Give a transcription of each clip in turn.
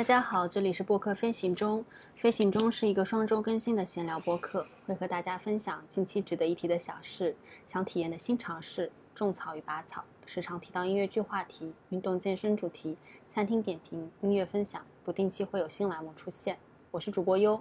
大家好，这里是播客飞行中。飞行中是一个双周更新的闲聊播客，会和大家分享近期值得一提的小事、想体验的新尝试、种草与拔草，时常提到音乐剧话题、运动健身主题、餐厅点评、音乐分享，不定期会有新栏目出现。我是主播优，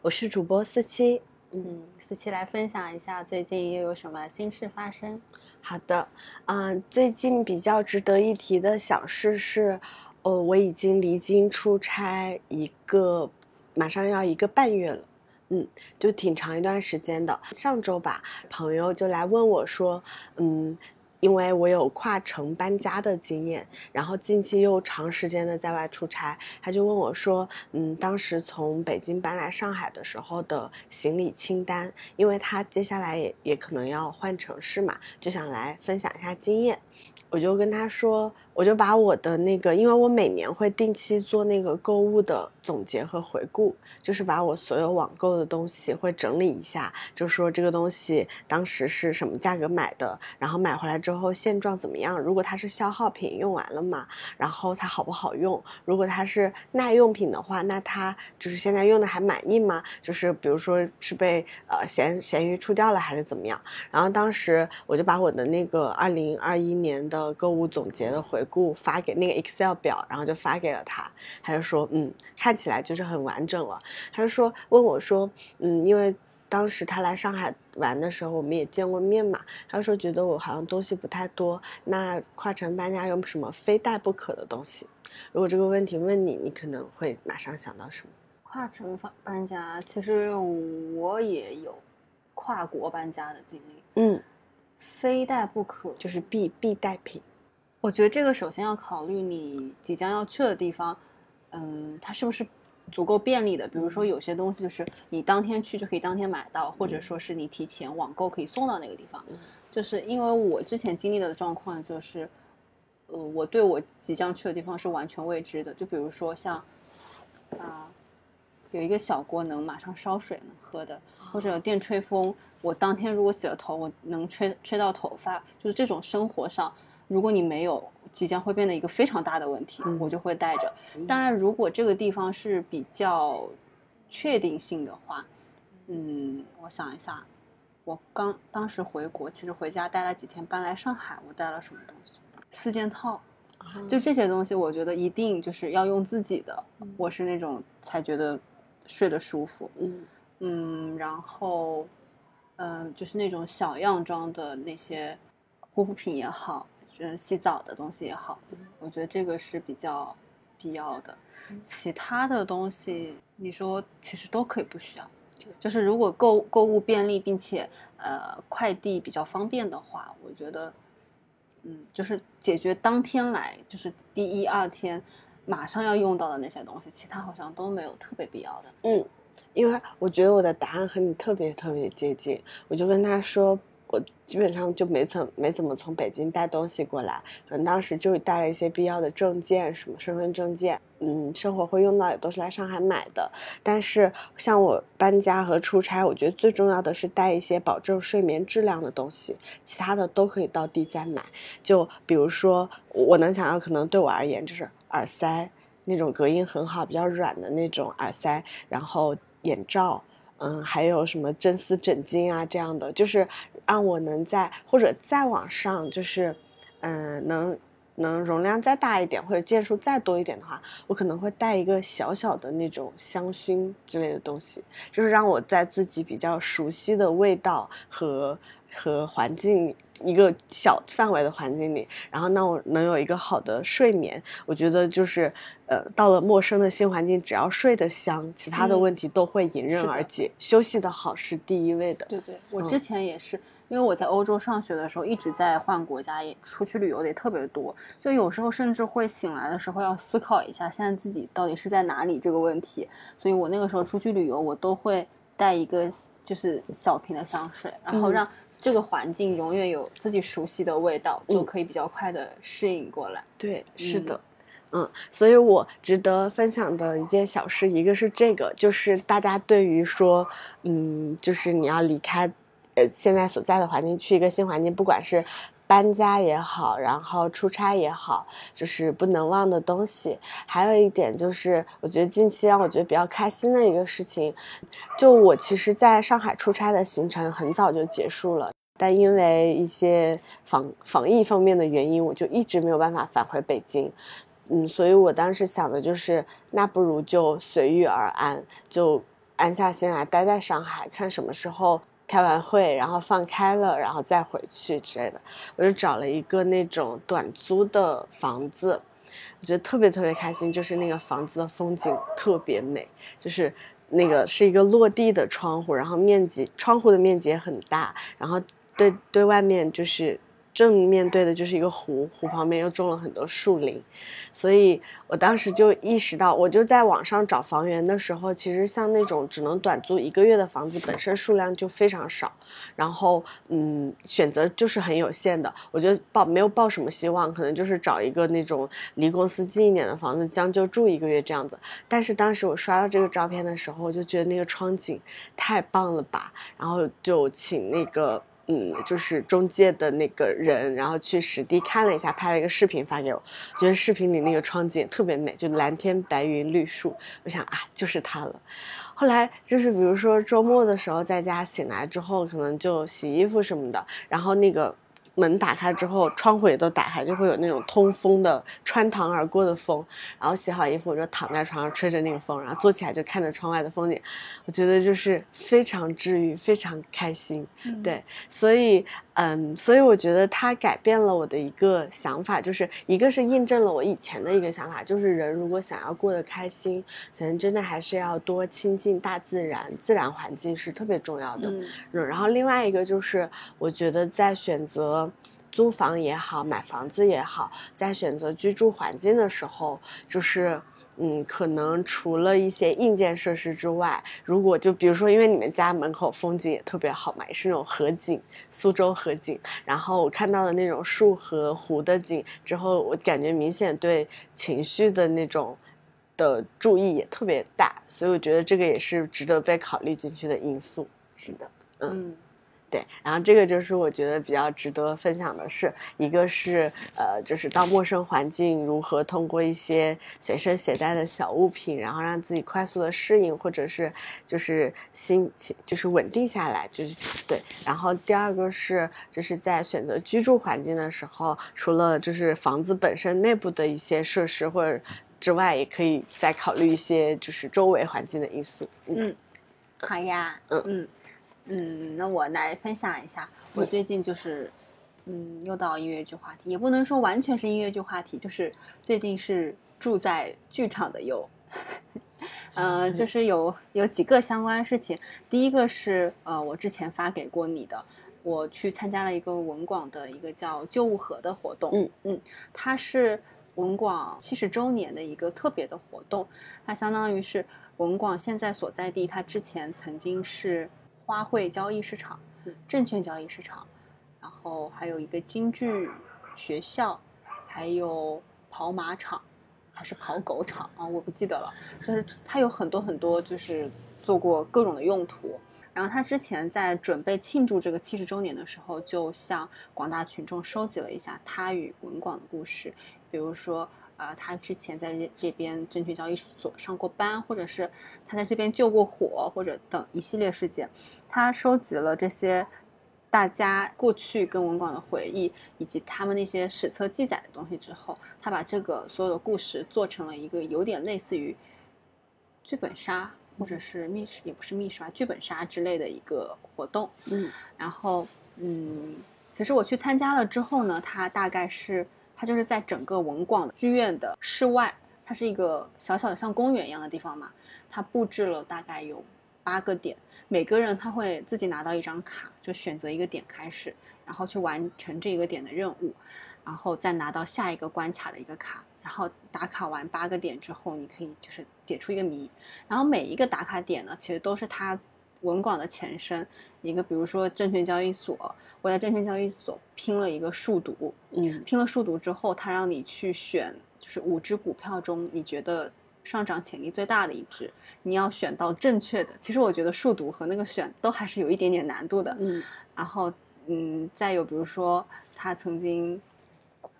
我是主播四七。嗯，四七来分享一下最近又有什么新事发生？好的，嗯，最近比较值得一提的小事是，呃，我已经离京出差一个，马上要一个半月了，嗯，就挺长一段时间的。上周吧，朋友就来问我说，嗯。因为我有跨城搬家的经验，然后近期又长时间的在外出差，他就问我说：“嗯，当时从北京搬来上海的时候的行李清单，因为他接下来也也可能要换城市嘛，就想来分享一下经验。”我就跟他说，我就把我的那个，因为我每年会定期做那个购物的总结和回顾，就是把我所有网购的东西会整理一下，就说这个东西当时是什么价格买的，然后买回来之后现状怎么样？如果它是消耗品，用完了嘛，然后它好不好用？如果它是耐用品的话，那它就是现在用的还满意吗？就是比如说是被呃闲闲鱼出掉了还是怎么样？然后当时我就把我的那个二零二一年的。的购物总结的回顾发给那个 Excel 表，然后就发给了他，他就说，嗯，看起来就是很完整了。他就说问我说，嗯，因为当时他来上海玩的时候，我们也见过面嘛，他说觉得我好像东西不太多，那跨城搬家有什么非带不可的东西？如果这个问题问你，你可能会马上想到什么？跨城搬家，其实我也有跨国搬家的经历，嗯。非带不可，就是必必带品。我觉得这个首先要考虑你即将要去的地方，嗯，它是不是足够便利的？比如说有些东西就是你当天去就可以当天买到，或者说是你提前网购可以送到那个地方。就是因为我之前经历的状况就是，呃，我对我即将去的地方是完全未知的。就比如说像啊，有一个小锅能马上烧水能喝的，或者电吹风。我当天如果洗了头，我能吹吹到头发，就是这种生活上，如果你没有，即将会变得一个非常大的问题，我就会带着。当然，如果这个地方是比较确定性的话，嗯，我想一下，我刚当时回国，其实回家待了几天，搬来上海，我带了什么东西？四件套，就这些东西，我觉得一定就是要用自己的，我是那种才觉得睡得舒服。嗯嗯，然后。嗯，就是那种小样装的那些护肤品也好，嗯，洗澡的东西也好，我觉得这个是比较必要的。其他的东西，你说其实都可以不需要。就是如果购购物便利，并且呃快递比较方便的话，我觉得，嗯，就是解决当天来，就是第一二天马上要用到的那些东西，其他好像都没有特别必要的。嗯。因为我觉得我的答案和你特别特别接近，我就跟他说，我基本上就没从没怎么从北京带东西过来，可能当时就带了一些必要的证件，什么身份证件，嗯，生活会用到也都是来上海买的。但是像我搬家和出差，我觉得最重要的是带一些保证睡眠质量的东西，其他的都可以到地再买。就比如说，我能想到，可能对我而言就是耳塞，那种隔音很好、比较软的那种耳塞，然后。眼罩，嗯，还有什么真丝枕巾啊，这样的，就是让我能在或者再往上，就是，嗯，能能容量再大一点，或者件数再多一点的话，我可能会带一个小小的那种香薰之类的东西，就是让我在自己比较熟悉的味道和。和环境一个小范围的环境里，然后那我能有一个好的睡眠，我觉得就是，呃，到了陌生的新环境，只要睡得香，其他的问题都会迎刃而解。休息的好是第一位的。对对，我之前也是，因为我在欧洲上学的时候一直在换国家，也出去旅游的也特别多，就有时候甚至会醒来的时候要思考一下，现在自己到底是在哪里这个问题。所以我那个时候出去旅游，我都会带一个就是小瓶的香水，然后让。这个环境永远有自己熟悉的味道，就可以比较快的适应过来。对，是的，嗯，所以我值得分享的一件小事，一个是这个，就是大家对于说，嗯，就是你要离开，呃，现在所在的环境，去一个新环境，不管是搬家也好，然后出差也好，就是不能忘的东西。还有一点就是，我觉得近期让我觉得比较开心的一个事情，就我其实在上海出差的行程很早就结束了，但因为一些防防疫方面的原因，我就一直没有办法返回北京。嗯，所以我当时想的就是，那不如就随遇而安，就安下心来待在上海，看什么时候。开完会，然后放开了，然后再回去之类的，我就找了一个那种短租的房子，我觉得特别特别开心，就是那个房子的风景特别美，就是那个是一个落地的窗户，然后面积窗户的面积也很大，然后对对外面就是。正面对的就是一个湖，湖旁边又种了很多树林，所以我当时就意识到，我就在网上找房源的时候，其实像那种只能短租一个月的房子，本身数量就非常少，然后嗯，选择就是很有限的，我就抱没有抱什么希望，可能就是找一个那种离公司近一点的房子，将就住一个月这样子。但是当时我刷到这个照片的时候，我就觉得那个窗景太棒了吧，然后就请那个。嗯，就是中介的那个人，然后去实地看了一下，拍了一个视频发给我，觉得视频里那个窗景特别美，就蓝天白云绿树，我想啊，就是它了。后来就是比如说周末的时候在家醒来之后，可能就洗衣服什么的，然后那个。门打开之后，窗户也都打开，就会有那种通风的、穿堂而过的风。然后洗好衣服，我就躺在床上吹着那个风，然后坐起来就看着窗外的风景，我觉得就是非常治愈，非常开心。对，所以。嗯，所以我觉得它改变了我的一个想法，就是一个是印证了我以前的一个想法，就是人如果想要过得开心，可能真的还是要多亲近大自然，自然环境是特别重要的。嗯，然后另外一个就是，我觉得在选择租房也好，买房子也好，在选择居住环境的时候，就是。嗯，可能除了一些硬件设施之外，如果就比如说，因为你们家门口风景也特别好嘛，也是那种河景，苏州河景。然后我看到的那种树和湖的景之后，我感觉明显对情绪的那种的注意也特别大，所以我觉得这个也是值得被考虑进去的因素。是的，嗯。对，然后这个就是我觉得比较值得分享的是，一个是呃，就是到陌生环境如何通过一些随身携带的小物品，然后让自己快速的适应，或者是就是心情就是稳定下来，就是对。然后第二个是就是在选择居住环境的时候，除了就是房子本身内部的一些设施或者之外，也可以再考虑一些就是周围环境的因素。嗯，好呀，嗯嗯。嗯，那我来分享一下，我最近就是，嗯，又到音乐剧话题，也不能说完全是音乐剧话题，就是最近是住在剧场的又，呃，就是有有几个相关事情。第一个是，呃，我之前发给过你的，我去参加了一个文广的一个叫旧物盒的活动，嗯嗯，它是文广七十周年的一个特别的活动，它相当于是文广现在所在地，它之前曾经是。花卉交易市场、证券交易市场，然后还有一个京剧学校，还有跑马场，还是跑狗场啊？我不记得了。就是它有很多很多，就是做过各种的用途。然后他之前在准备庆祝这个七十周年的时候，就向广大群众收集了一下他与文广的故事，比如说。啊，他之前在这这边证券交易所上过班，或者是他在这边救过火，或者等一系列事件，他收集了这些大家过去跟文广的回忆，以及他们那些史册记载的东西之后，他把这个所有的故事做成了一个有点类似于剧本杀，或者是密室，也不是密室吧，剧本杀之类的一个活动。嗯，然后嗯，其实我去参加了之后呢，他大概是。它就是在整个文广剧院的室外，它是一个小小的像公园一样的地方嘛。它布置了大概有八个点，每个人他会自己拿到一张卡，就选择一个点开始，然后去完成这个点的任务，然后再拿到下一个关卡的一个卡，然后打卡完八个点之后，你可以就是解出一个谜。然后每一个打卡点呢，其实都是它文广的前身，一个比如说证券交易所。我在证券交易所拼了一个数独，嗯，拼了数独之后，他让你去选，就是五只股票中你觉得上涨潜力最大的一只，你要选到正确的。其实我觉得数独和那个选都还是有一点点难度的，嗯，然后嗯，再有比如说他曾经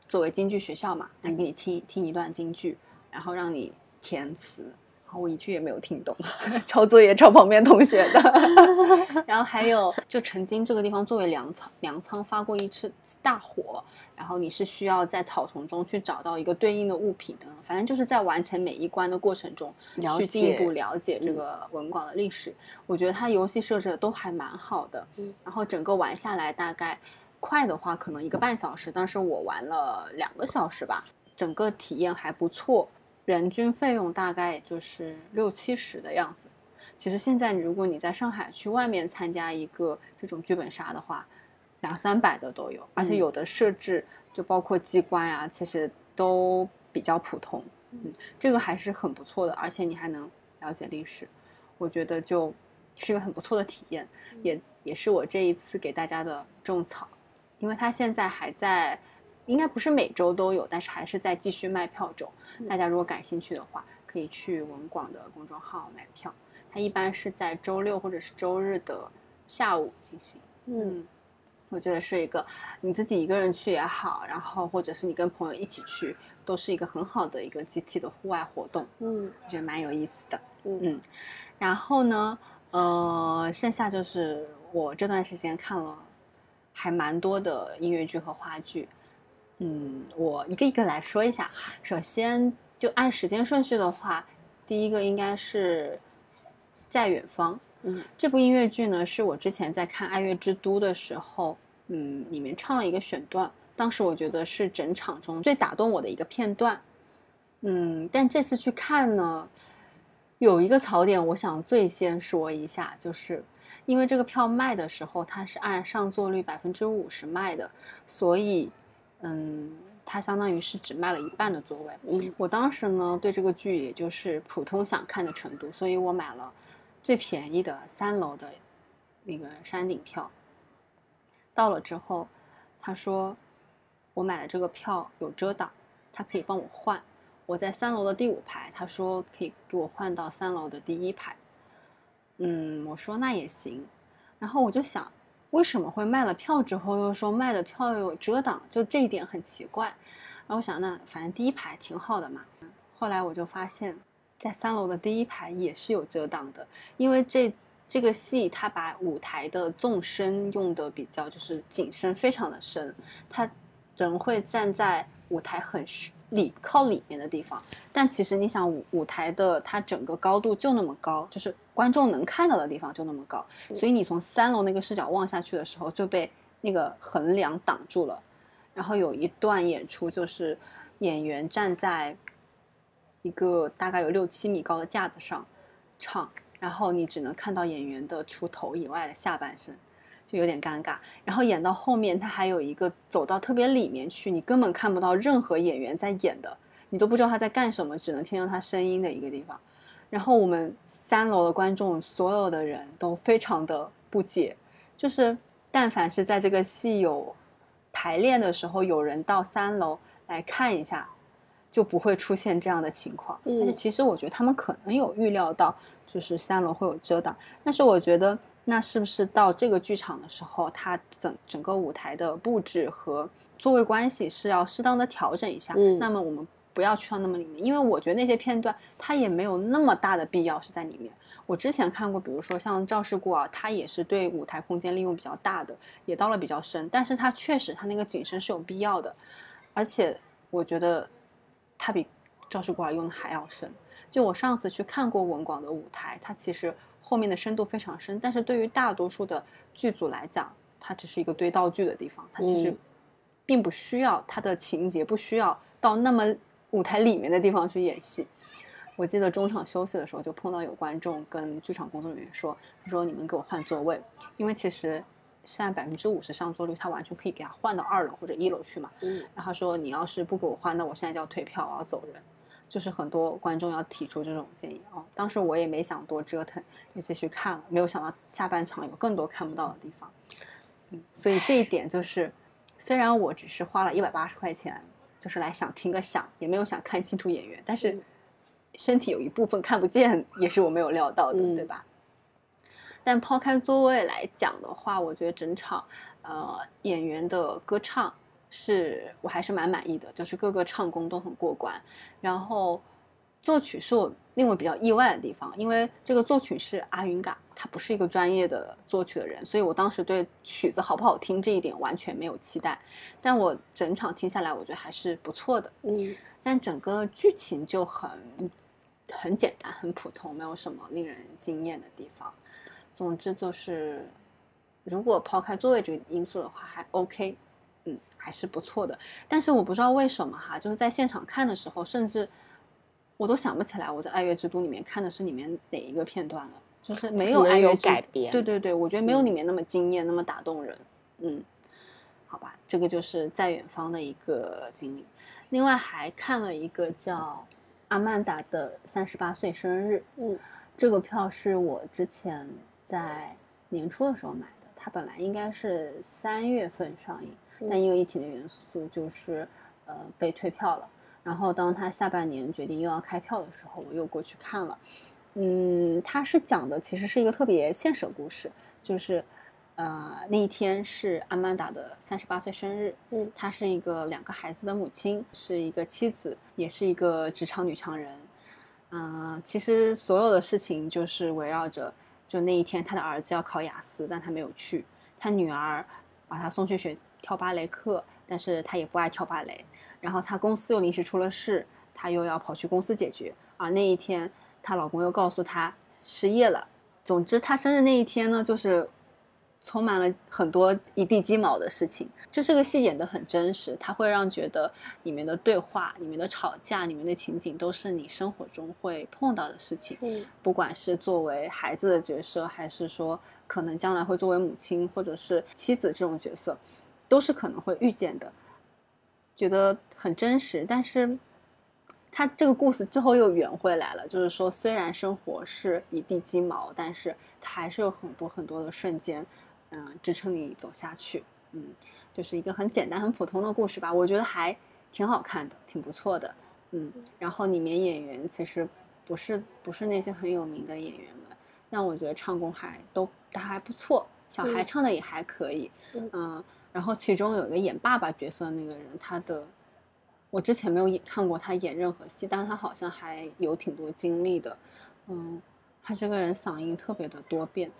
作为京剧学校嘛，他给你听听一段京剧，然后让你填词，然后我一句也没有听懂，抄作业抄旁边同学的。然后还有，就曾经这个地方作为粮仓，粮仓发过一次大火，然后你是需要在草丛中去找到一个对应的物品的，反正就是在完成每一关的过程中，去进一步了解这个文广的历史。我觉得它游戏设置的都还蛮好的，嗯然后整个玩下来大概快的话可能一个半小时，但是我玩了两个小时吧，整个体验还不错，人均费用大概也就是六七十的样子。其实现在如果你在上海去外面参加一个这种剧本杀的话，两三百的都有，而且嗯有的设置就包括机关啊，其实都比较普通。嗯，这个还是很不错的，而且你还能了解历史，我觉得就是个很不错的体验，也也是我这一次给大家的种草，因为它现在还在，应该不是每周都有，但是还是在继续卖票中。大家如果感兴趣的话，可以去文广的公众号买票，它一般是在周六或者是周日的下午进行。嗯，我觉得是一个你自己一个人去也好，然后或者是你跟朋友一起去，都是一个很好的一个集体的户外活动，嗯我觉得蛮有意思的。嗯嗯，然后呢，呃，剩下就是我这段时间看了还蛮多的音乐剧和话剧。嗯，我一个一个来说一下。首先，就按时间顺序的话，第一个应该是在远方。嗯这部音乐剧呢，是我之前在看《爱乐之都》的时候，嗯，里面唱了一个选段，当时我觉得是整场中最打动我的一个片段。嗯，但这次去看呢，有一个槽点，我想最先说一下，就是因为这个票卖的时候，它是按上座率百分之五十卖的，所以，嗯，它相当于是只卖了一半的座位。嗯我当时呢对这个剧也就是普通想看的程度，所以我买了最便宜的三楼的那个山顶票。到了之后，他说我买的这个票有遮挡，他可以帮我换。我在三楼的第五排，他说可以给我换到三楼的第一排。嗯，我说那也行。然后我就想，为什么会卖了票之后又说卖的票又有遮挡？就这一点很奇怪。然后我想，那反正第一排挺好的嘛。后来我就发现，在三楼的第一排也是有遮挡的，因为这这个戏它把舞台的纵深用的比较就是景深非常的深，他人会站在舞台很深里靠里面的地方，但其实你想舞舞台的它整个高度就那么高，就是观众能看到的地方就那么高，所以你从三楼那个视角望下去的时候就被那个横梁挡住了。然后有一段演出就是演员站在一个大概有六七米高的架子上唱，然后你只能看到演员的除头以外的下半身，就有点尴尬。然后演到后面，他还有一个走到特别里面去，你根本看不到任何演员在演的，你都不知道他在干什么，只能听到他声音的一个地方。然后我们三楼的观众，所有的人都非常的不解，就是但凡是在这个戏有排练的时候，有人到三楼来看一下，就不会出现这样的情况。嗯而且其实我觉得他们可能有预料到，就是三楼会有遮挡，但是我觉得那是不是到这个剧场的时候，它整整个舞台的布置和座位关系是要适当的调整一下？嗯那么我们不要去到那么里面，因为我觉得那些片段它也没有那么大的必要是在里面。我之前看过，比如说像《赵氏孤儿》，它也是对舞台空间利用比较大的，也到了比较深，但是它确实它那个景深是有必要的，而且我觉得它比《赵氏孤儿》用的还要深。就我上次去看过文广的舞台，它其实后面的深度非常深，但是对于大多数的剧组来讲，它只是一个堆道具的地方，它其实嗯并不需要它的情节不需要到那么舞台里面的地方去演戏。我记得中场休息的时候，就碰到有观众跟剧场工作人员说：“他说你们给我换座位，因为其实现在百分之五十上座率，他完全可以给他换到二楼或者一楼去嘛。嗯然后他说你要是不给我换，那我现在就要退票，我要走人。就是很多观众要提出这种建议哦。当时我也没想多折腾，就继续看了，没有想到下半场有更多看不到的地方。嗯，所以这一点就是，虽然我只是花了一百八十块钱，就是来想听个响，也没有想看清楚演员，但是嗯身体有一部分看不见，也是我没有料到的，嗯对吧？但抛开座位来讲的话，我觉得整场呃演员的歌唱是我还是蛮满意的，就是各个唱功都很过关。然后作曲是我令我比较意外的地方，因为这个作曲是阿云嘎，他不是一个专业的作曲的人，所以我当时对曲子好不好听这一点完全没有期待。但我整场听下来，我觉得还是不错的。嗯但整个剧情就很很简单、很普通，没有什么令人惊艳的地方。总之就是，如果抛开座位这个因素的话，还 OK，嗯，还是不错的。但是我不知道为什么哈，就是在现场看的时候，甚至我都想不起来我在《爱乐之都》里面看的是里面哪一个片段了，就是没有爱乐之改编对对对，我觉得没有嗯里面那么惊艳，那么打动人。嗯，好吧，这个就是在远方的一个经历。另外还看了一个叫阿曼达的三十八岁生日，嗯，这个票是我之前在年初的时候买的，它本来应该是三月份上映，嗯但因为疫情的元素，就是呃被退票了。然后当他下半年决定又要开票的时候，我又过去看了。嗯，他是讲的其实是一个特别现实的故事，就是呃那一天是阿曼达的三十八岁生日，嗯她是一个两个孩子的母亲，是一个妻子，也是一个职场女强人。嗯、其实所有的事情就是围绕着，就那一天他的儿子要考雅思，但他没有去；他女儿把他送去学跳芭蕾课，但是她也不爱跳芭蕾。然后她公司又临时出了事，她又要跑去公司解决。而那一天，她老公又告诉她失业了。总之，她生日那一天呢，就是充满了很多一地鸡毛的事情。就这个戏演得很真实，它会让觉得里面的对话、里面的吵架、里面的情景都是你生活中会碰到的事情。嗯不管是作为孩子的角色，还是说可能将来会作为母亲或者是妻子这种角色，都是可能会遇见的。觉得很真实，但是他这个故事最后又圆回来了，就是说虽然生活是一地鸡毛，但是它还是有很多很多的瞬间，嗯、支撑你走下去。嗯，就是一个很简单、很普通的故事吧，我觉得还挺好看的，挺不错的。嗯，然后里面演员其实不是不是那些很有名的演员们，但我觉得唱功还都都还不错，小孩嗯唱的也还可以。嗯嗯，然后其中有一个演爸爸角色的那个人，他的我之前没有演看过他演任何戏，但是他好像还有挺多经历的。嗯，他这个人嗓音特别的多变，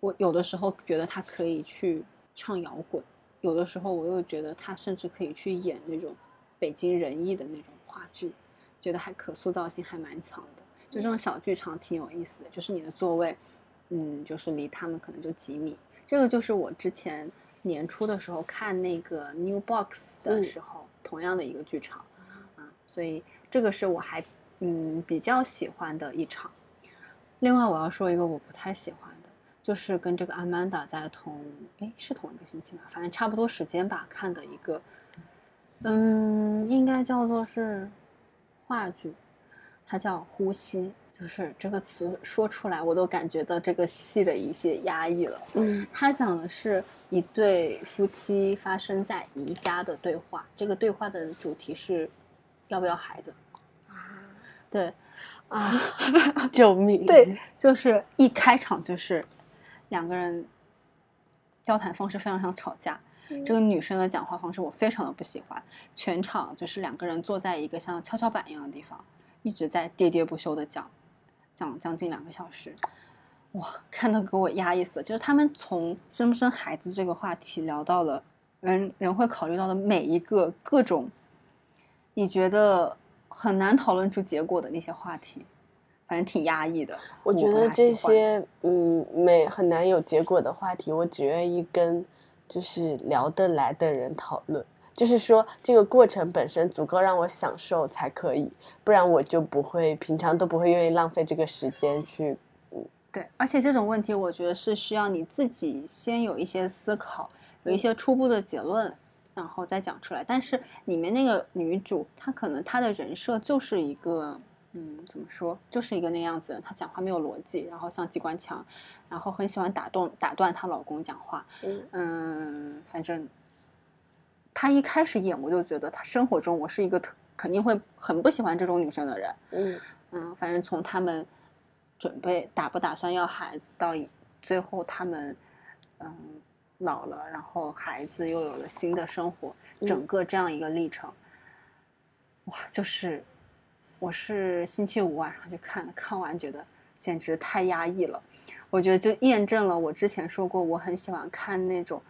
我有的时候觉得他可以去唱摇滚，有的时候我又觉得他甚至可以去演那种北京人艺的那种话剧，觉得还可塑造性还蛮强的。就这种小剧场挺有意思的，就是你的座位，嗯，就是离他们可能就几米。这个就是我之前年初的时候看那个 New Box 的嗯时候，同样的一个剧场啊，所以这个是我还嗯比较喜欢的一场。另外我要说一个我不太喜欢的，就是跟这个 Amanda 在同哎是同一个星期吧，反正差不多时间吧看的一个，嗯，应该叫做是话剧，它叫《呼吸》，就是这个词说出来我都感觉到这个戏的一些压抑了。嗯他讲的是一对夫妻发生在宜家的对话，这个对话的主题是要不要孩子。对啊，救命！对，就是一开场就是两个人交谈方式非常像吵架。这个女生的讲话方式我非常的不喜欢，全场就是两个人坐在一个像跷跷板一样的地方，一直在喋喋不休的讲，讲将近两个小时。哇，看到给我压抑死了。就是他们从生不生孩子这个话题聊到了人人会考虑到的每一个各种你觉得很难讨论出结果的那些话题，反正挺压抑的。我觉得这些嗯没很难有结果的话题，我只愿意跟就是聊得来的人讨论。就是说，这个过程本身足够让我享受才可以，不然我就不会平常都不会愿意浪费这个时间去。对，而且这种问题，我觉得是需要你自己先有一些思考，有一些初步的结论，然后再讲出来。但是里面那个女主，她可能她的人设就是一个，嗯，怎么说，就是一个那样子的人，她讲话没有逻辑，然后像机关枪，然后很喜欢打动打断她老公讲话，嗯嗯，反正她一开始演我就觉得他生活中我是一个特肯定会很不喜欢这种女生的人，嗯嗯，反正从他们准备打不打算要孩子到最后他们嗯老了，然后孩子又有了新的生活，嗯整个这样一个历程，哇，就是我是星期五晚上去看的，看完觉得简直太压抑了。我觉得就验证了我之前说过，我很喜欢看那种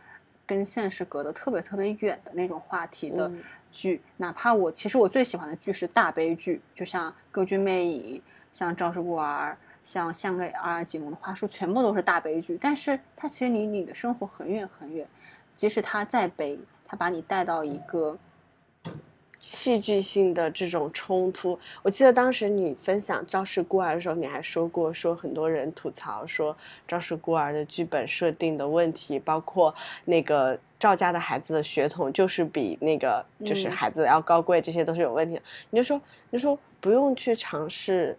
跟现实隔得特别特别远的那种话题的嗯剧，哪怕我其实我最喜欢的剧是大悲剧，就像《歌剧魅影》、像《赵氏孤儿》、像《献给阿吉龙的花束》，全部都是大悲剧。但是它其实离你的生活很远很远，即使它再悲，它把你带到一个戏剧性的这种冲突。我记得当时你分享《赵氏孤儿》的时候，你还说过，说很多人吐槽说《赵氏孤儿》的剧本设定的问题，包括那个赵家的孩子的血统就是比那个就是嗯孩子要高贵，这些都是有问题的。你就说，你就说不用去尝试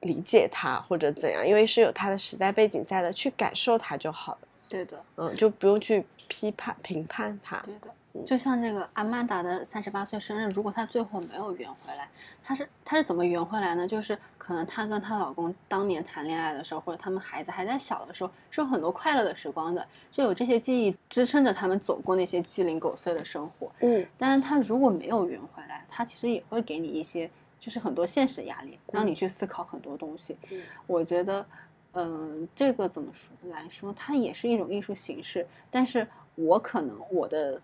理解他或者怎样，因为是有他的时代背景在的，去感受他就好了。对的，嗯，就不用去批判评判他。对的。就像这个阿曼达的三十八岁生日，如果她最后没有圆回来，她是她是怎么圆回来呢？就是可能她跟她老公当年谈恋爱的时候，或者他们孩子还在小的时候，是有很多快乐的时光的，就有这些记忆支撑着他们走过那些鸡零狗碎的生活。嗯但是她如果没有圆回来，她其实也会给你一些就是很多现实压力，让你去思考很多东西。嗯我觉得，嗯、这个怎么说来说，它也是一种艺术形式。但是我可能我的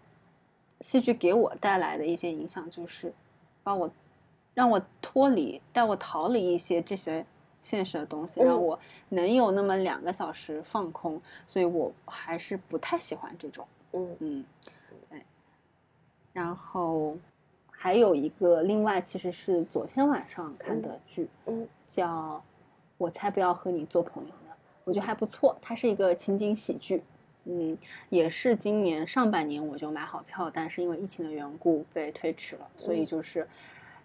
戏剧给我带来的一些影响，就是把我让我脱离，带我逃离一些这些现实的东西，让嗯我能有那么两个小时放空。所以我还是不太喜欢这种。嗯嗯，对。然后还有一个，另外其实是昨天晚上看的剧，嗯叫《我才不要和你做朋友呢》，我觉得还不错。它是一个情景喜剧，嗯，也是今年上半年我就买好票，但是因为疫情的缘故被推迟了，所以嗯就是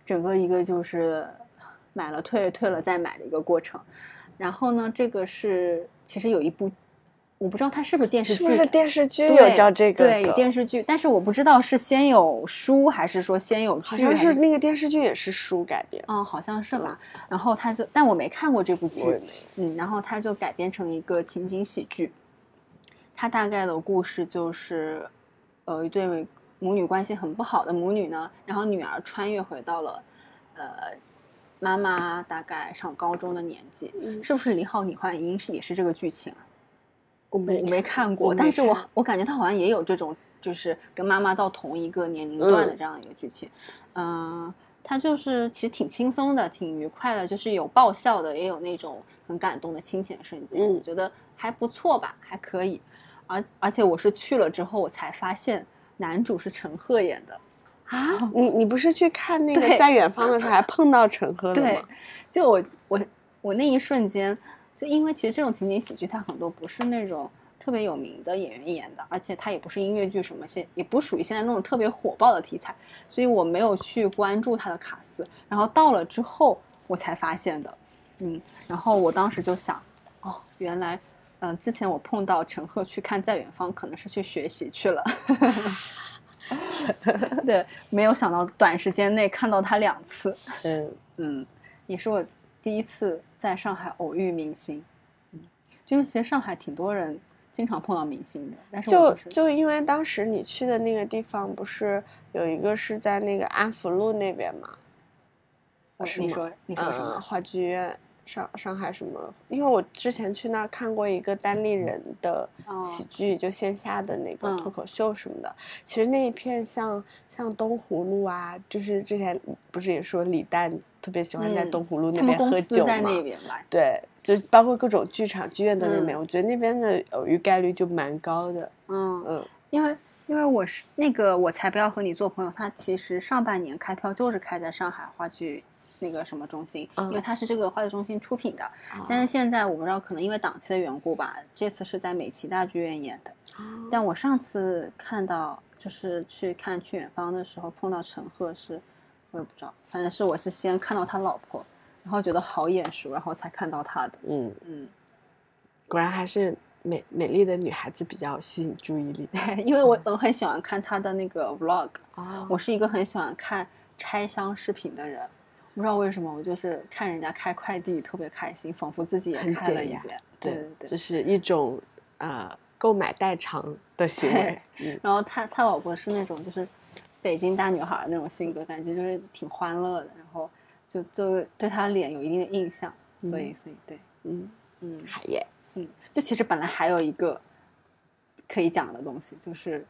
整个一个就是买了退，退了再买的一个过程。然后呢，这个是其实有一部，我不知道它是不是电视剧，是不是电视剧对有叫这个的？对，有电视剧，但是我不知道是先有书还是说先有剧，好像是那个电视剧也是书改编。嗯，好像是吧。然后他就，但我没看过这部剧嗯，然后他就改编成一个情景喜剧。它大概的故事就是，呃，一对母女关系很不好的母女呢，然后女儿穿越回到了，呃，妈妈大概上高中的年纪，嗯，是不是李浩你换音是也是这个剧情啊？我没我没看过，但是我我感觉他好像也有这种，就是跟妈妈到同一个年龄段的嗯这样一个剧情。嗯、它就是其实挺轻松的，挺愉快的，就是有爆笑的，也有那种很感动的亲情瞬间，嗯我觉得还不错吧，还可以。而而且我是去了之后，我才发现男主是陈赫演的。啊，你你不是去看那个在远方的时候还碰到陈赫了对吗？，就我我我那一瞬间，就因为其实这种情景喜剧，它很多不是那种特别有名的演员演的，而且它也不是音乐剧什么现，也不属于现在那种特别火爆的题材，所以我没有去关注它的卡司。然后到了之后，我才发现的，嗯，然后我当时就想，哦，原来。嗯，之前我碰到陈赫去看《在远方》，可能是去学习去了。对，没有想到短时间内看到他两次。嗯，嗯，也是我第一次在上海偶遇明星。嗯，就是其实上海挺多人经常碰到明星的，但是我就就因为当时你去的那个地方不是有一个是在那个安福路那边吗你说你说什么？嗯，话剧院上上海什么？因为我之前去那儿看过一个单立人的哦喜剧，就线下的那个嗯脱口秀什么的。其实那一片像像东湖路啊，就是之前不是也说李诞特别喜欢在嗯东湖路那边喝公司在酒嘛？那边吧？对，就包括各种剧场、剧院都在那边，嗯我觉得那边的偶遇概率就蛮高的。嗯，嗯因为因为我是那个我才不要和你做朋友，他其实上半年开票就是开在上海话剧。那个什么中心，嗯因为它是这个话剧中心出品的，啊但是现在我不知道，可能因为档期的缘故吧，这次是在美琪大剧院演的。但我上次看到，就是去看《去远方》的时候碰到陈赫是，我也不知道，反正是我是先看到他老婆，然后觉得好眼熟，然后才看到他的。嗯，嗯，果然还是美美丽的女孩子比较吸引注意力。对，因为我我很喜欢看他的那个 vlog，哦我是一个很喜欢看拆箱视频的人。不知道为什么，我就是看人家开快递特别开心，仿佛自己也开了解压一遍。对对对就是一种呃购买代偿的行为。嗯然后他他老婆是那种就是北京大女孩那种性格，感觉就是挺欢乐的，然后就就对他脸有一定的印象，所以所以对，嗯，嗯海耶，嗯，就其实本来还有一个可以讲的东西，就是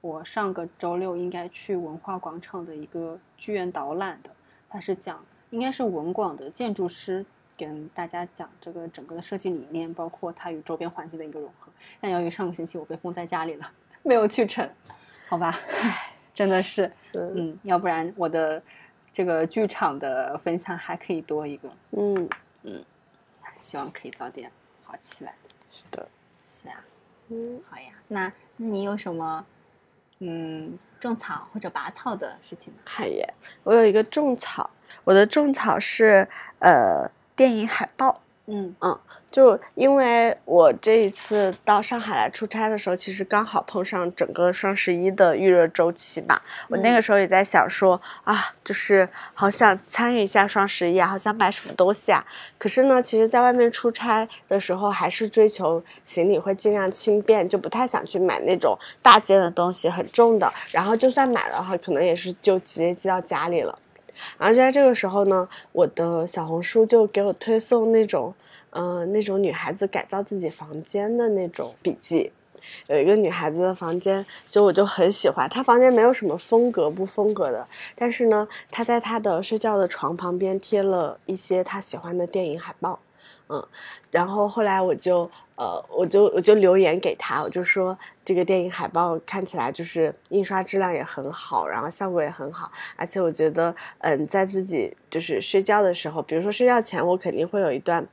我上个周六应该去文化广场的一个剧院导览的，它是讲应该是文广的建筑师跟大家讲这个整个的设计理念，包括它与周边环境的一个融合。但由于上个星期我被封在家里了，没有去成，好吧，唉，真的是，嗯嗯，要不然我的这个剧场的分享还可以多一个，嗯嗯，希望可以早点好起来。是的，是啊，嗯。好呀，那那你有什么嗯种草或者拔草的事情吗？嗨耶，我有一个种草，我的种草是呃电影海报。嗯嗯就因为我这一次到上海来出差的时候，其实刚好碰上整个双十一的预热周期吧。我那个时候也在想说啊，就是好想参与一下双十一啊，好想买什么东西啊。可是呢，其实在外面出差的时候，还是追求行李会尽量轻便，就不太想去买那种大件的东西，很重的。然后就算买的话，可能也是就直接寄到家里了。然后就在这个时候呢，我的小红书就给我推送那种，呃，那种女孩子改造自己房间的那种笔记。有一个女孩子的房间，就我就很喜欢。她房间没有什么风格不风格的，但是呢，她在她的睡觉的床旁边贴了一些她喜欢的电影海报，嗯，然后后来我就呃，我就我就留言给他，我就说这个电影海报看起来就是印刷质量也很好，然后效果也很好，而且我觉得，嗯，在自己就是睡觉的时候，比如说睡觉前，我肯定会有一段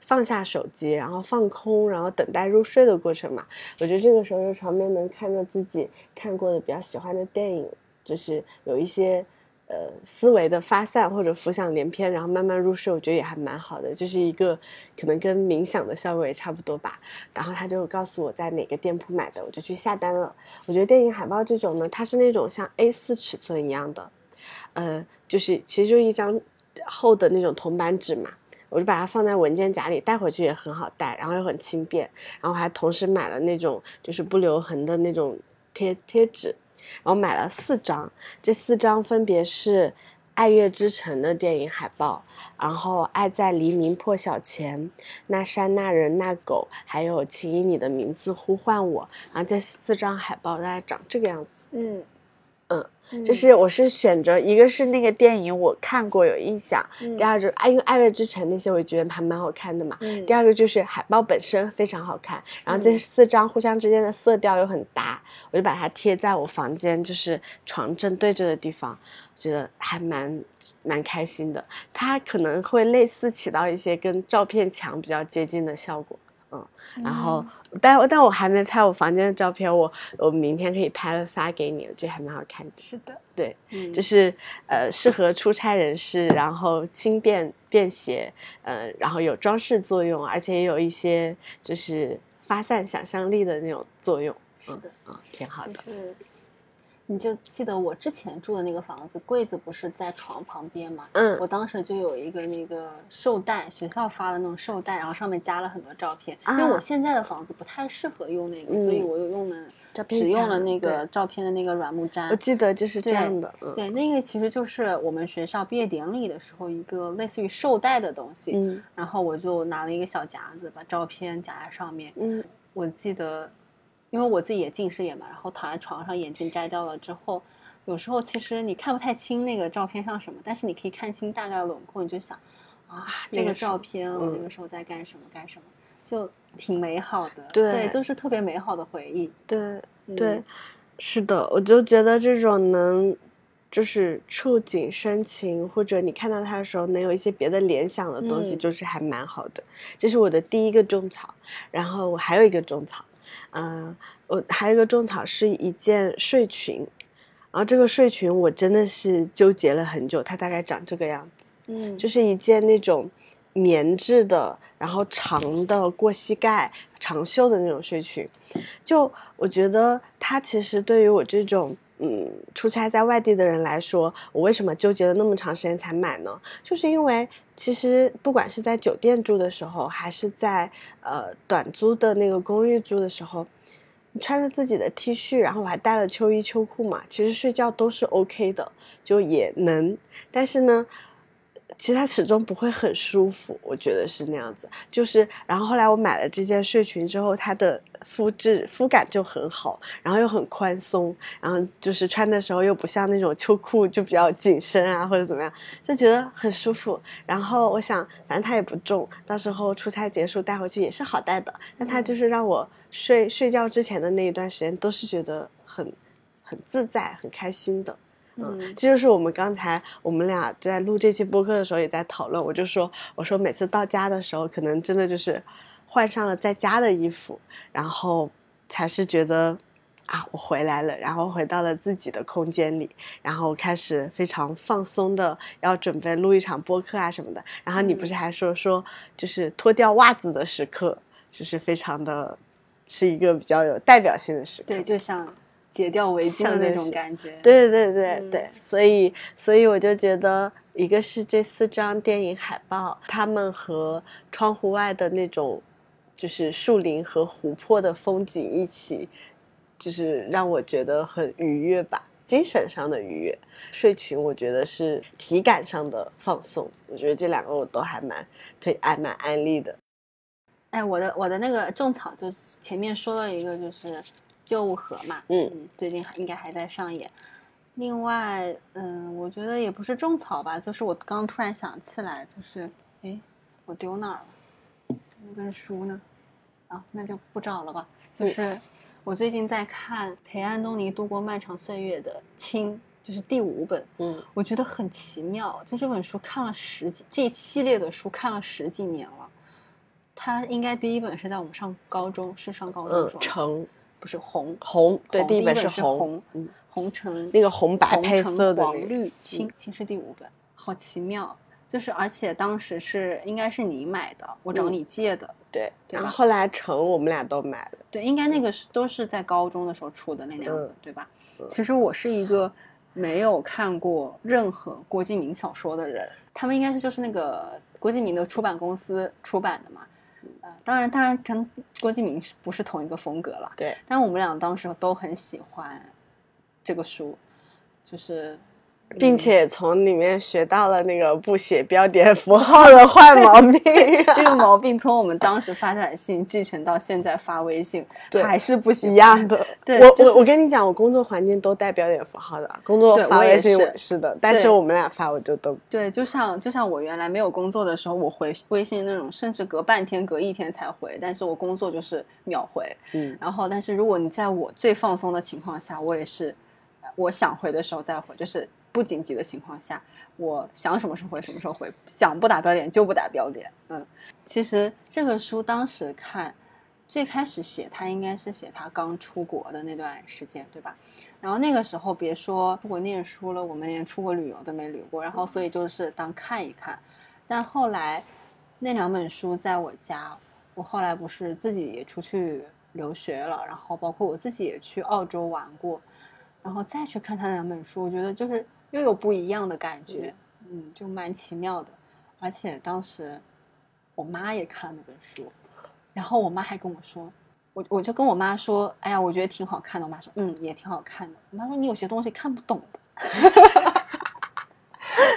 放下手机，然后放空，然后等待入睡的过程嘛。我觉得这个时候在床边能看到自己看过的比较喜欢的电影，就是有一些呃思维的发散或者浮想联翩，然后慢慢入睡，我觉得也还蛮好的，就是一个可能跟冥想的效果也差不多吧。然后他就告诉我在哪个店铺买的，我就去下单了。我觉得电影海报这种呢，它是那种像 A4 尺寸一样的，呃，就是其实就一张厚的那种铜板纸嘛。我就把它放在文件夹里，带回去也很好带，然后又很轻便。然后还同时买了那种就是不留痕的那种贴贴纸，然后买了四张，这四张分别是《爱乐之城》的电影海报，然后《爱在黎明破晓前》、那山那人那狗，还有《请以你的名字呼唤我》。然后这四张海报大概长这个样子。嗯就是我是选择一个是那个电影我看过有印象，嗯第二个爱因为《爱乐之城》那些我觉得还蛮好看的嘛。嗯第二个就是海报本身非常好看，然后这四张互相之间的色调又很搭，我就把它贴在我房间就是床正对着的地方，我觉得还蛮蛮开心的。它可能会类似起到一些跟照片墙比较接近的效果，嗯，然后。但但我还没拍我房间的照片，我我明天可以拍了发给你，我觉得还蛮好看的。是的，对，嗯就是呃适合出差人士，然后轻便便携，呃，然后有装饰作用，而且也有一些就是发散想象力的那种作用。是的，嗯，挺好的。就是。你就记得我之前住的那个房子，柜子不是在床旁边吗？嗯我当时就有一个那个绶带，学校发的那种绶带，然后上面加了很多照片。因为啊我现在的房子不太适合用那个，嗯所以我又用了只用了那个照片的那个软木我。记得就是这样的。嗯对，那个其实就是我们学校毕业典礼的时候一个类似于绶带的东西。嗯然后我就拿了一个小夹子，把照片夹在上面。嗯我记得，因为我自己也近视眼嘛，然后躺在床上，眼镜摘掉了之后，有时候其实你看不太清那个照片上什么，但是你可以看清大概的轮廓，你就想啊，这个那个照片我那嗯个时候在干什么干什么，就挺美好的。对都是特别美好的回忆。对对嗯，是的，我就觉得这种能。就是触景生情，或者你看到它的时候能有一些别的联想的东西，嗯就是还蛮好的。这是我的第一个种草，然后我还有一个种草，嗯、我还有一个种草是一件睡裙，然后这个睡裙我真的是纠结了很久，它大概长这个样子。嗯，就是一件那种棉质的，然后长的过膝盖、长袖的那种睡裙。就我觉得它其实对于我这种嗯，出差在外地的人来说，我为什么纠结了那么长时间才买呢？就是因为其实不管是在酒店住的时候，还是在呃短租的那个公寓住的时候，穿着自己的 T 恤，然后我还带了秋衣秋裤嘛，其实睡觉都是 OK 的，就也能。但是呢。其实它始终不会很舒服，我觉得是那样子。就是，然后后来我买了这件睡裙之后，它的肤质、肤感就很好，然后又很宽松，然后就是穿的时候又不像那种秋裤就比较紧身啊，或者怎么样，就觉得很舒服。然后我想，反正它也不重，到时候出差结束带回去也是好带的。但它就是让我睡睡觉之前的那一段时间都是觉得很很自在、很开心的。嗯，这就是我们刚才我们俩在录这期播客的时候也在讨论。我就说，我说每次到家的时候，可能真的就是换上了在家的衣服，然后才是觉得啊，我回来了，然后回到了自己的空间里，然后开始非常放松的要准备录一场播客啊什么的。然后你不是还说说，就是脱掉袜子的时刻，就是非常的，是一个比较有代表性的时刻。对，就像。解掉围巾的那种感觉，对对对对，所以所以我就觉得，一个是这四张电影海报，他们和窗户外的那种，就是树林和湖泊的风景一起，就是让我觉得很愉悦吧，精神上的愉悦。睡裙我觉得是体感上的放松，我觉得这两个我都还蛮推，还蛮安利的。哎，我的我的那个种草，就前面说了一个，就是。旧物盒嘛，嗯，最近应该还在上演。另外，嗯，我觉得也不是种草吧，就是我刚突然想起来，就是，哎，我丢哪儿了？那本书呢？啊，那就不找了吧。就是我最近在看陪安东尼度过漫长岁月的《亲》，就是第五本。嗯，我觉得很奇妙，就这本书看了十几，这一系列的书看了十几年了。他应该第一本是在我们上高中，是上高中的时候。成。不是红红，对，第一本是红，嗯，红橙那个红白配色的黄绿青青是第五本，好奇妙，就是而且当时是应该是你买的，我找你借的，对，然后后来橙我们俩都买了，对，应该那个是都是在高中的时候出的那两本，对吧？其实我是一个没有看过任何郭敬明小说的人，他们应该是就是那个郭敬明的出版公司出版的嘛。呃，当然，当然跟郭敬明是不是同一个风格了？对，但我们俩当时都很喜欢这个书，就是。并且从里面学到了那个不写标点符号的坏毛病。这个毛病从我们当时发短信继承到现在发微信，还是不一样的。对，我我我跟你讲，我工作环境都带标点符号的，工作发微信是的。但是我们俩发我就都对，就像就像我原来没有工作的时候，我回微信那种，甚至隔半天、隔一天才回。但是我工作就是秒回。嗯。然后，但是如果你在我最放松的情况下，我也是我想回的时候再回，就是。不紧急的情况下，我想什么时候回什么时候回，想不打标点就不打标点。嗯，其实这个书当时看，最开始写他应该是写他刚出国的那段时间，对吧？然后那个时候别说出国念书了，我们连出国旅游都没旅过，然后所以就是当看一看。但后来那两本书在我家，我后来不是自己也出去留学了，然后包括我自己也去澳洲玩过，然后再去看他两本书，我觉得就是。又有不一样的感觉，嗯，就蛮奇妙的。而且当时我妈也看了那本书，然后我妈还跟我说，我我就跟我妈说，哎呀，我觉得挺好看的。我妈说，嗯，也挺好看的。我妈说，你有些东西看不懂。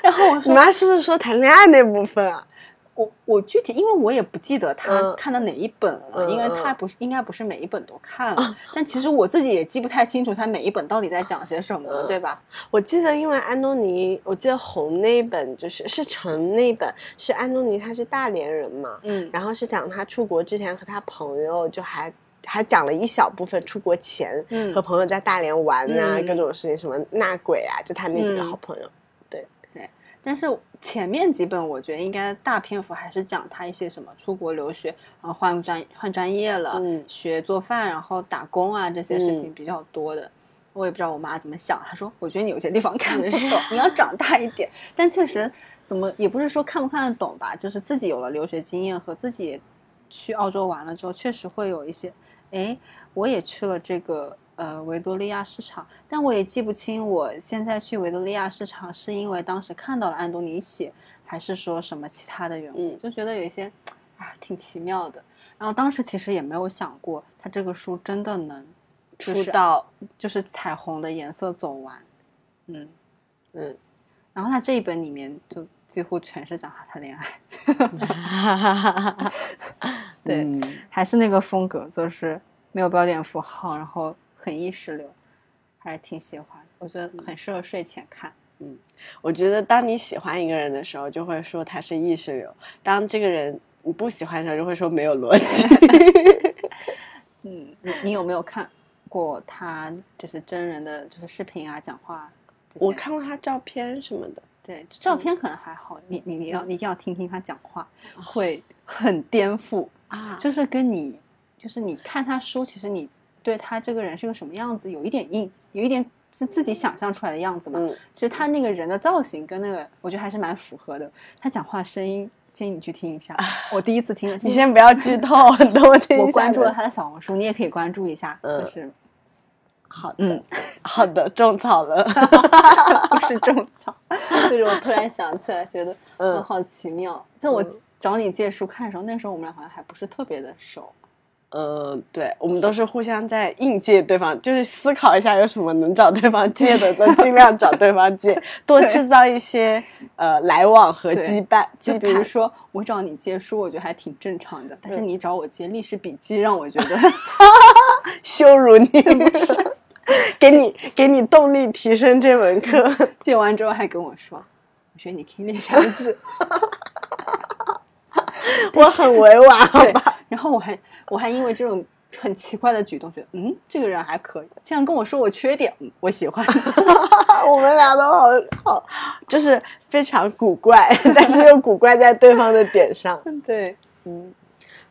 然后我说，你妈是不是说谈恋爱那部分啊？我我具体，因为我也不记得他看的哪一本了，因为他不是应该不是每一本都看了，但其实我自己也记不太清楚他每一本到底在讲些什么，对吧？我记得，因为安东尼，我记得红那一本就是是陈那一本，是安东尼他是大连人嘛，嗯，然后是讲他出国之前和他朋友就还还讲了一小部分出国前和朋友在大连玩啊各种事情，什么纳鬼啊，就他那几个好朋友。但是前面几本我觉得应该大篇幅还是讲他一些什么出国留学，然后换专换专业了，学做饭，然后打工啊这些事情比较多的。我也不知道我妈怎么想，她说我觉得你有些地方看不懂，你要长大一点。但确实怎么也不是说看不看得懂吧，就是自己有了留学经验和自己去澳洲玩了之后，确实会有一些，哎，我也去了这个。呃维多利亚市场，但我也记不清我现在去维多利亚市场是因为当时看到了安东尼写，还是说什么其他的缘故，嗯就觉得有一些啊挺奇妙的。然后当时其实也没有想过，他这个书真的能就是出道，就是彩虹的颜色走完，嗯。嗯，然后他这一本里面就几乎全是讲他谈恋爱，对嗯还是那个风格，就是没有标点符号，然后很意识流，还是挺喜欢。我觉得很适合睡前看。嗯我觉得当你喜欢一个人的时候，就会说他是意识流；当这个人你不喜欢的时候，就会说没有逻辑。嗯，你你有没有看过他就是真人的就是视频啊、讲话？我看过他照片什么的，对照片可能还好，你你你要你一定要听听他讲话，会很颠覆。啊就是跟你，就是你看他书，其实你对他这个人是个什么样子，有一点印，有一点是自己想象出来的样子嘛。嗯，其实他那个人的造型跟那个，我觉得还是蛮符合的。他讲话声音，建议你去听一下。我第一次听的，你先不要剧透，等我听一下。我关注了。他的小红书，你也可以关注一下。嗯就是 好的，嗯，好的，种草了。不是种草，就是我突然想起来，觉得嗯嗯好奇妙。就我嗯找你借书看的时候，那时候我们俩好像还不是特别的熟。呃，对，我们都是互相在应借对方，就是思考一下有什么能找对方借的，都尽量找对方借，多制造一些呃来往和羁绊。就比如。说，我找你借书，我觉得还挺正常的。但是你找我借历史笔记，让我觉得 羞辱你，给你给你动力提升这门课。借完之后还跟我说，我觉得你可以练下来字。我很委婉，好对吧？，然后我还我还因为这种很奇怪的举动，觉得嗯，这个人还可以。竟然跟我说我缺点，嗯，我喜欢。我们俩都好好，就是非常古怪，但是又古怪在对方的点上。对，嗯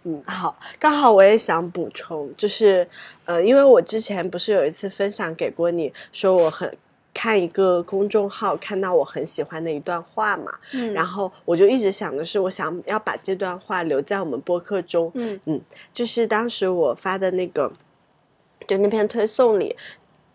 嗯，好，刚好我也想补充，就是呃，因为我之前不是有一次分享给过你，说我很看一个公众号，看到我很喜欢的一段话嘛，然后我就一直想的是，我想要把这段话留在我们播客中，嗯。就是当时我发的那个，就那篇推送里，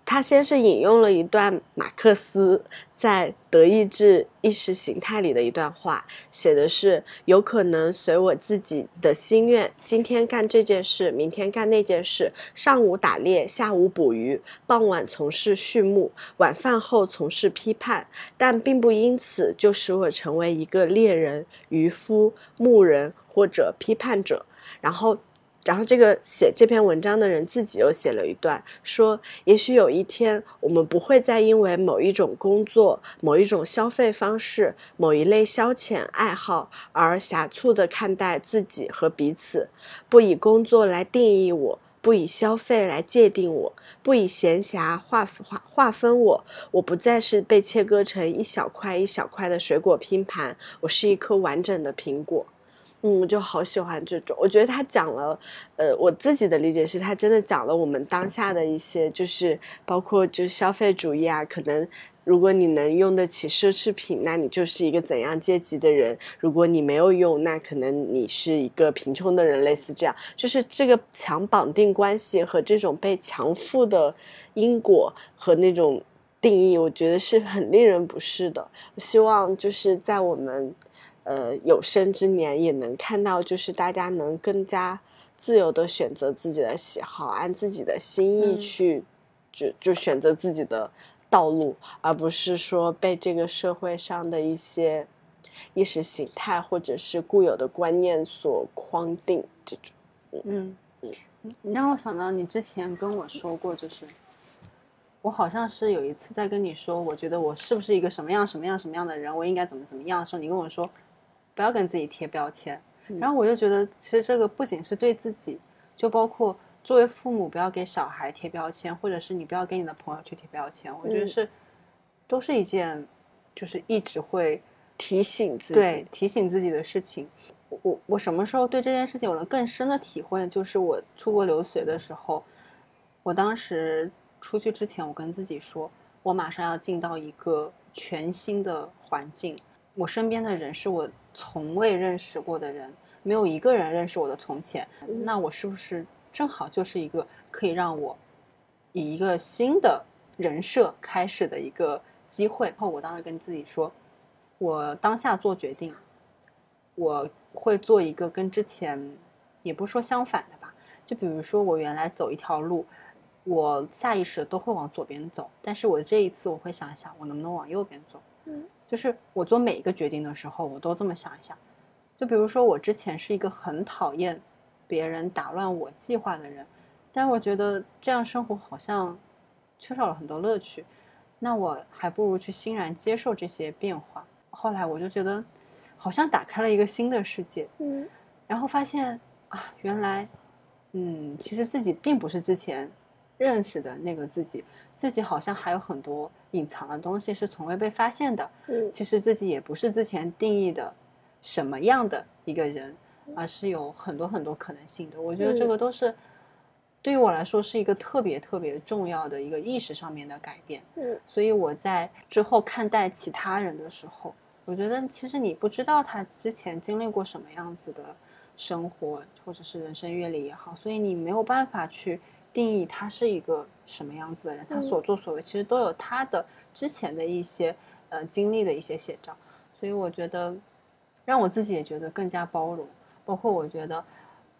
他先是引用了一段马克思在《德意志意识形态》里的一段话，写的是：有可能随我自己的心愿，今天干这件事，明天干那件事，上午打猎，下午捕鱼，傍晚从事畜牧，晚饭后从事批判，但并不因此就使我成为一个猎人、渔夫、牧人或者批判者。然后，然后这个写这篇文章的人自己又写了一段，说：也许有一天，我们不会再因为某一种工作、某一种消费方式、某一类消遣爱好而狭促地看待自己和彼此，不以工作来定义我。不以消费来界定我，不以闲暇划划划分我，我不再是被切割成一小块一小块的水果拼盘，我是一颗完整的苹果。嗯，我就好喜欢这种。我觉得他讲了，呃，我自己的理解是他真的讲了我们当下的一些，就是包括就消费主义啊，可能如果你能用得起奢侈品，那你就是一个怎样阶级的人；如果你没有用，那可能你是一个贫穷的人，类似这样。就是这个强绑定关系和这种被强附的因果和那种定义，我觉得是很令人不适的。希望就是在我们。呃，有生之年也能看到，就是大家能更加自由的选择自己的喜好，按自己的心意嗯去，就就选择自己的道路，而不是说被这个社会上的一些意识形态或者是固有的观念所框定。这种，嗯，你让我想到你之前跟我说过，就是我好像是有一次在跟你说，我觉得我是不是一个什么样什么样什么样的人，我应该怎么怎么样的时候，你跟我说不要跟自己贴标签。嗯然后我就觉得，其实这个不仅是对自己，就包括作为父母不要给小孩贴标签，或者是你不要给你的朋友去贴标签，我觉得嗯是都是一件就是一直会提醒自己，对，提醒自己的事情。我我我什么时候对这件事情有了更深的体会？就是我出国留学的时候，我当时出去之前，我跟自己说，我马上要进到一个全新的环境，我身边的人是我从未认识过的人，没有一个人认识我的从前。那我是不是正好就是一个可以让我以一个新的人设开始的一个机会。然后我当时跟自己说，我当下做决定，我会做一个跟之前也不是说相反的吧，就比如说我原来走一条路，我下意识都会往左边走，但是我这一次我会想一想，我能不能往右边走。嗯，就是我做每一个决定的时候，我都这么想一想。就比如说我之前是一个很讨厌别人打乱我计划的人，但我觉得这样生活好像缺少了很多乐趣，那我还不如去欣然接受这些变化。后来我就觉得，好像打开了一个新的世界，嗯然后发现啊，原来，嗯，其实自己并不是之前认识的那个自己，自己好像还有很多隐藏的东西是从未被发现的。嗯其实自己也不是之前定义的什么样的一个人，而是有很多很多可能性的。我觉得这嗯个都是对于我来说是一个特别特别重要的一个意识上面的改变。嗯所以我在之后看待其他人的时候，我觉得其实你不知道他之前经历过什么样子的生活，或者是人生阅历也好，所以你没有办法去定义他是一个什么样子的人，他嗯所作所为其实都有他的之前的一些呃经历的一些写照，所以我觉得让我自己也觉得更加包容，包括我觉得。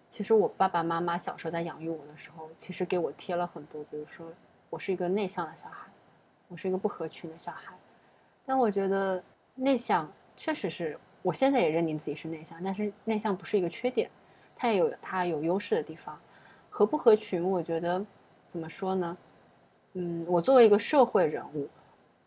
其实我爸爸妈妈小时候在养育我的时候，其实给我贴了很多，比如说我是一个内向的小孩，我是一个不合群的小孩。但我觉得内向确实是我现在也认定自己是内向，但是内向不是一个缺点，它也有它有优势的地方。合不合群，我觉得怎么说呢？嗯，我作为一个社会人物，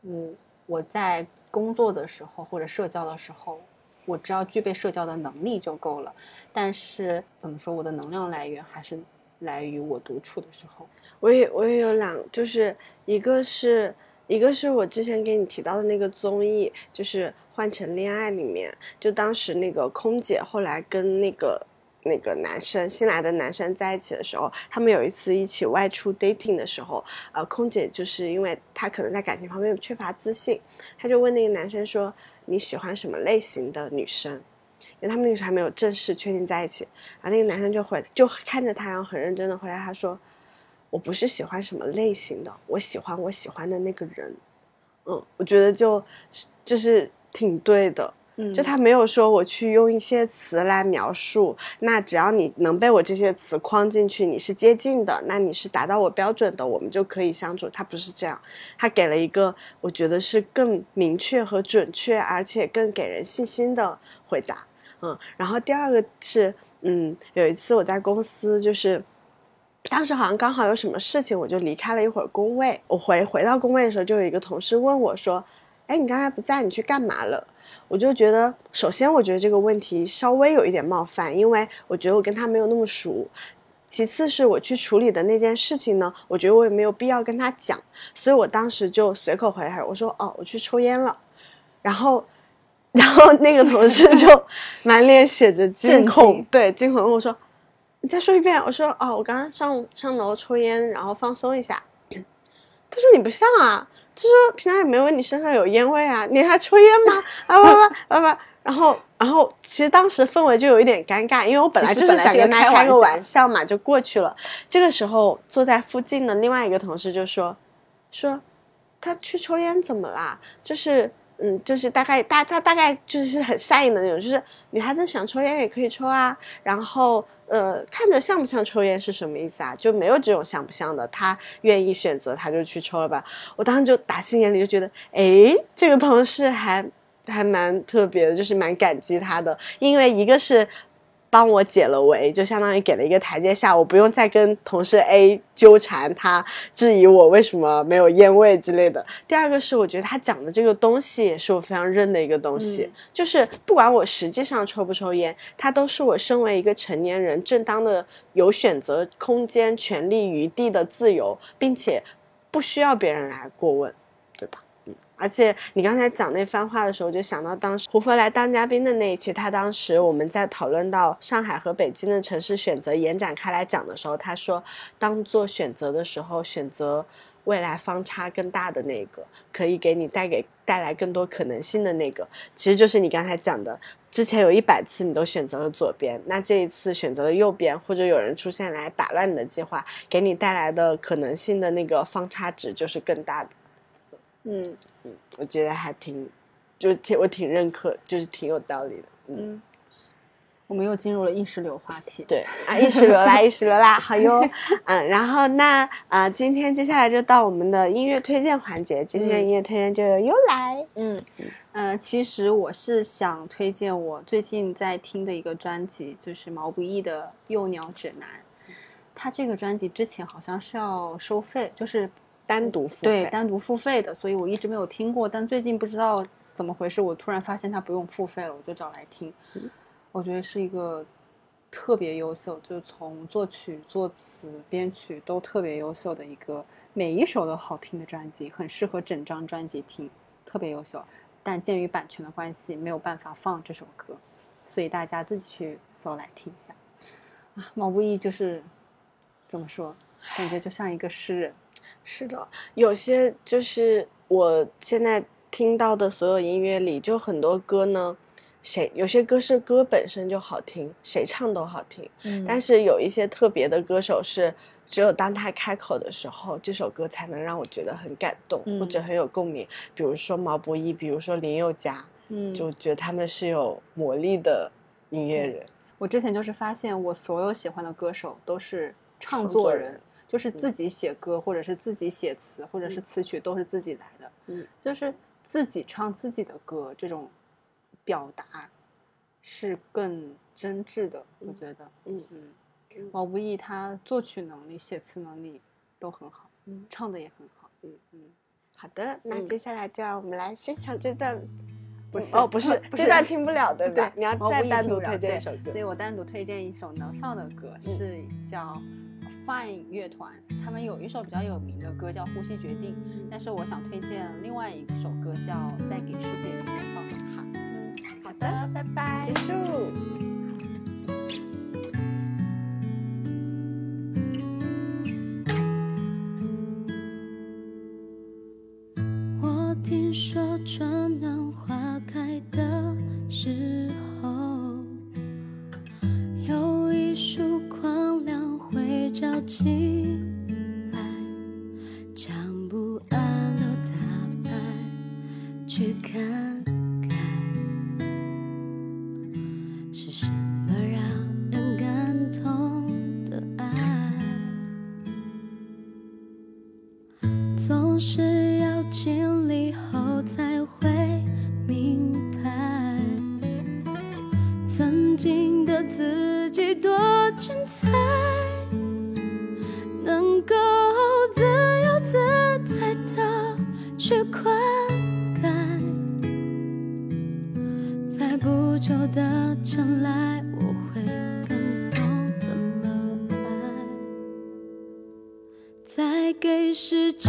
嗯，我在工作的时候或者社交的时候，我只要具备社交的能力就够了。但是怎么说，我的能量来源还是来于我独处的时候。我也我也有两，就是一个是一个是我之前给你提到的那个综艺，就是《换乘恋爱》里面，就当时那个空姐后来跟那个那个男生新来的男生在一起的时候，他们有一次一起外出 dating 的时候，呃，空姐就是因为她可能在感情方面缺乏自信，她就问那个男生说你喜欢什么类型的女生？因为他们那个时候还没有正式确定在一起，然后那个男生就回就看着他，然后很认真的回答他说。我不是喜欢什么类型的，我喜欢我喜欢的那个人。嗯，我觉得就就是挺对的。就他没有说我去用一些词来描述，那只要你能被我这些词框进去，你是接近的，那你是达到我标准的，我们就可以相处。他不是这样，他给了一个我觉得是更明确和准确，而且更给人信心的回答。嗯，然后第二个是，嗯，有一次我在公司就是。当时好像刚好有什么事情，我就离开了一会儿工位。我回回到工位的时候，就有一个同事问我说：“哎，你刚才不在，你去干嘛了？”我就觉得，首先我觉得这个问题稍微有一点冒犯，因为我觉得我跟他没有那么熟。其次是我去处理的那件事情呢，我觉得我也没有必要跟他讲，所以我当时就随口回他，我说：“哦，我去抽烟了。”然后，然后那个同事就 满脸写着惊恐，对，惊恐问我说：“你再说一遍。”我说：“哦，我刚刚上上楼抽烟，然后放松一下。”他说：“你不像啊，就说平常也没闻你身上有烟味啊，你还抽烟吗？啊不不啊不。”然后，然后其实当时氛围就有一点尴尬，因为我本来就是想跟他开个玩笑玩笑嘛，就过去了。这个时候，坐在附近的另外一个同事就说：“说他去抽烟怎么啦？就是嗯，就是大概大他大概就是很善意的那种，就是女孩子想抽烟也可以抽啊。然后呃，看着像不像抽烟是什么意思啊？就没有这种像不像的，他愿意选择他就去抽了吧。我当时就打心眼里就觉得，哎，这个同事还还蛮特别的，就是蛮感激他的，因为一个是。帮我解了围，就相当于给了一个台阶下，我不用再跟同事 A 纠缠他，质疑我为什么没有烟味之类的。第二个是，我觉得他讲的这个东西也是我非常认的一个东西，嗯就是不管我实际上抽不抽烟，它都是我身为一个成年人正当的有选择空间、权利余地的自由，并且不需要别人来过问，对吧？而且你刚才讲那番话的时候，我就想到当时胡佛来当嘉宾的那一期，他当时我们在讨论到上海和北京的城市选择延展开来讲的时候，他说，当做选择的时候，选择未来方差更大的那个，可以给你带给带来更多可能性的那个，其实就是你刚才讲的，之前有一百次你都选择了左边，那这一次选择了右边，或者有人出现来打乱你的计划，给你带来的可能性的那个方差值就是更大的。嗯。我觉得还挺，就是挺我挺认可，就是挺有道理的。嗯，嗯，我们又进入了意识流话题。对啊，意识流啦，意识流啦，好哟。嗯，然后那啊、今天接下来就到我们的音乐推荐环节，今天音乐推荐就由优来。嗯，呃，其实我是想推荐我最近在听的一个专辑，就是毛不易的《幼鸟指南》。他这个专辑之前好像是要收费，就是单独付费，对单独付费的，所以我一直没有听过。但最近不知道怎么回事，我突然发现它不用付费了，我就找来听。我觉得是一个特别优秀，就从作曲、作词、编曲都特别优秀的一个，每一首都好听的专辑，很适合整张专辑听，特别优秀。但鉴于版权的关系，没有办法放这首歌，所以大家自己去搜来听一下。啊，毛不易就是怎么说，感觉就像一个诗人。是的，有些就是我现在听到的所有音乐里，就很多歌呢，谁有些歌是歌本身就好听，谁唱都好听，嗯但是有一些特别的歌手是。只有当他开口的时候，这首歌才能让我觉得很感动，或者嗯很有共鸣。比如说毛不易，比如说林宥嘉，嗯，就觉得他们是有魔力的音乐对人。我之前就是发现，我所有喜欢的歌手都是创创作人，作人就是自己写歌，或者是自己写词，或者是嗯词曲都是自己来的，嗯，就是自己唱自己的歌，这种表达是更真挚的，我嗯觉得，嗯嗯，毛不易他作曲能力、写词能力都很好，嗯唱的也很好，嗯嗯，好的，那嗯接下来就让我们来欣赏这段。不是哦，不是，这段听不了，对 吧？对，你要再单独推荐一首歌所。以我单独推荐一首能放的歌，是叫 Fine 乐团，他们有一首比较有名的歌叫《呼吸决定》，但是我想推荐另外一首歌叫《再给世界一个拥抱》。好，嗯，好的，拜拜结。束。我听说春暖花会照进来，将不安都打败，去看看是什么让人感动的爱。总是要经历后才会明白，曾经的自己多精彩，灌溉，在不久的将来，我会更懂怎么爱。再给世界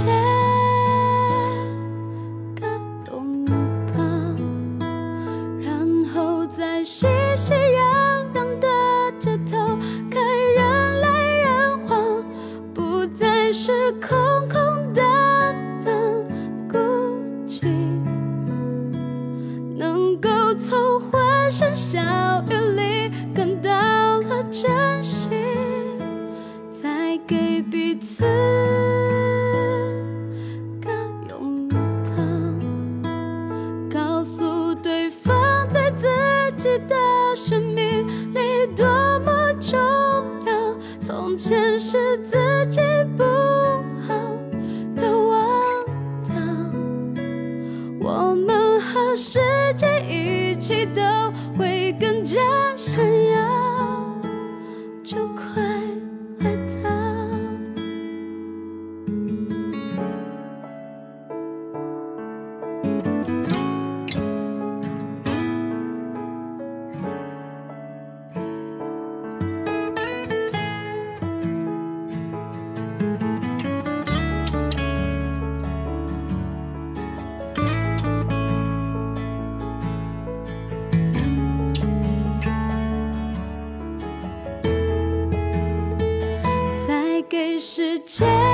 给